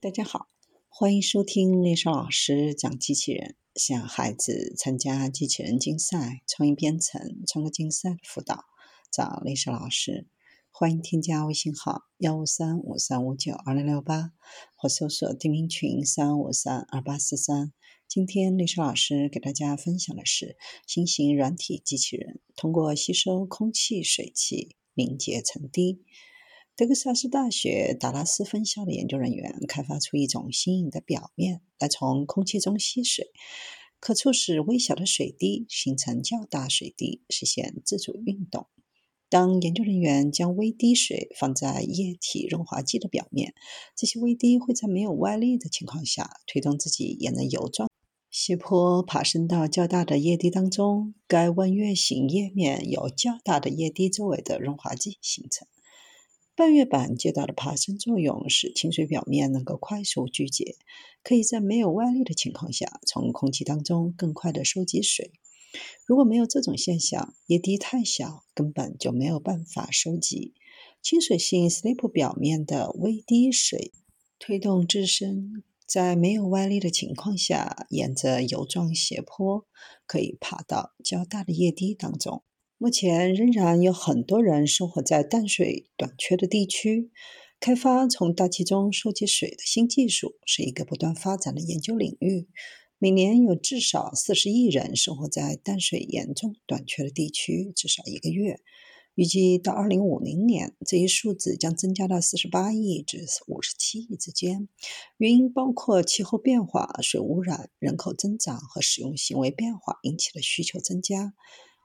大家好，欢迎收听丽莎老师讲机器人，向孩子参加机器人竞赛、创意编程、创客竞赛的辅导，找丽莎老师。欢迎添加微信号幺五三五三五九二零六八，或搜索钉钉群三五三二八四三。今天丽莎老师给大家分享的是新型软体机器人，通过吸收空气、水汽凝结成滴。德克萨斯大学达拉斯分校的研究人员开发出一种新颖的表面，来从空气中吸水，可促使微小的水滴形成较大水滴，实现自主运动。当研究人员将微滴水放在液体润滑剂的表面，这些微滴会在没有外力的情况下，推动自己沿着油状斜坡爬升到较大的液滴当中。该弯月形液面由较大的液滴周围的润滑剂形成。半月板接到的爬升作用使清水表面能够快速聚结，可以在没有外力的情况下从空气当中更快地收集水。如果没有这种现象，液滴太小，根本就没有办法收集。亲水性 slip 表面的微滴水推动自身，在没有外力的情况下，沿着油状斜坡可以爬到较大的液滴当中。目前仍然有很多人生活在淡水短缺的地区。开发从大气中收集水的新技术是一个不断发展的研究领域。每年有至少四十亿人生活在淡水严重短缺的地区，至少一个月。预计到二零五零年，这一数字将增加到四十八亿至五十七亿之间。原因包括气候变化、水污染、人口增长和使用行为变化引起的需求增加。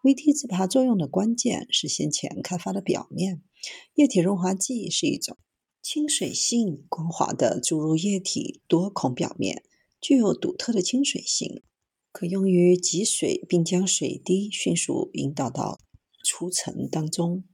微滴自爬作用的关键是先前开发的表面液体润滑剂是一种亲水性光滑的注入液体多孔表面，具有独特的亲水性，可用于集水并将水滴迅速引导到出层当中。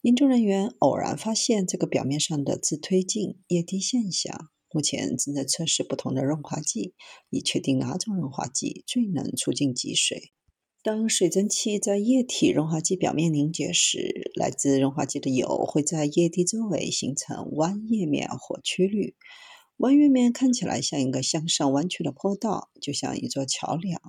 研究人员偶然发现这个表面上的自推进液滴现象，目前正在测试不同的润滑剂，以确定哪种润滑剂最能促进集水。当水蒸气在液体润滑剂表面凝结时，来自润滑剂的油会在液滴周围形成弯叶面或曲率。弯月面看起来像一个向上弯曲的坡道，就像一座桥梁。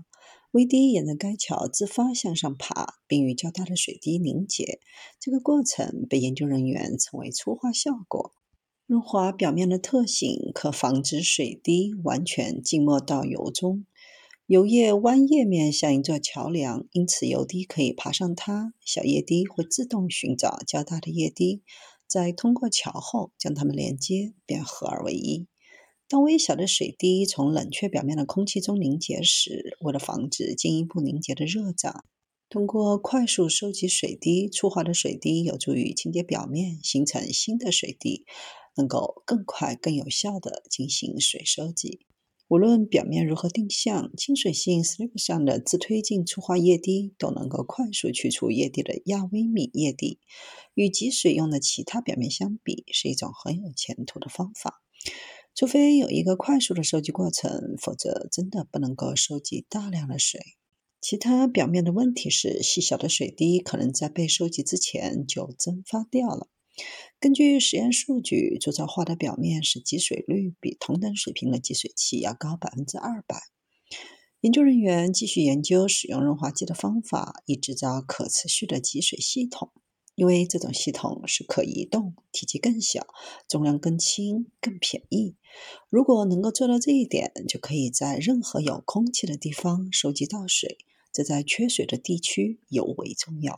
微滴沿着该桥自发向上爬，并与较大的水滴凝结。这个过程被研究人员称为粗化效果。润滑表面的特性可防止水滴完全浸没到油中。油液弯叶面像一座桥梁，因此油滴可以爬上它。小液滴会自动寻找较大的液滴，在通过桥后将它们连接，便合二为一。当微小的水滴从冷却表面的空气中凝结时，为了防止进一步凝结的热胀，通过快速收集水滴，粗滑的水滴有助于清洁表面，形成新的水滴，能够更快、更有效地进行水收集。无论表面如何定向，亲水性 slip 上的自推进粗化液滴都能够快速去除液滴的亚微米液滴。与集水用的其他表面相比，是一种很有前途的方法。除非有一个快速的收集过程，否则真的不能够收集大量的水。其他表面的问题是，细小的水滴可能在被收集之前就蒸发掉了。根据实验数据，铸造化的表面使集水率比同等水平的集水器要高百分之二百。研究人员继续研究使用润滑剂的方法，以制造可持续的集水系统。因为这种系统是可移动、体积更小、重量更轻、更便宜。如果能够做到这一点，就可以在任何有空气的地方收集到水，这在缺水的地区尤为重要。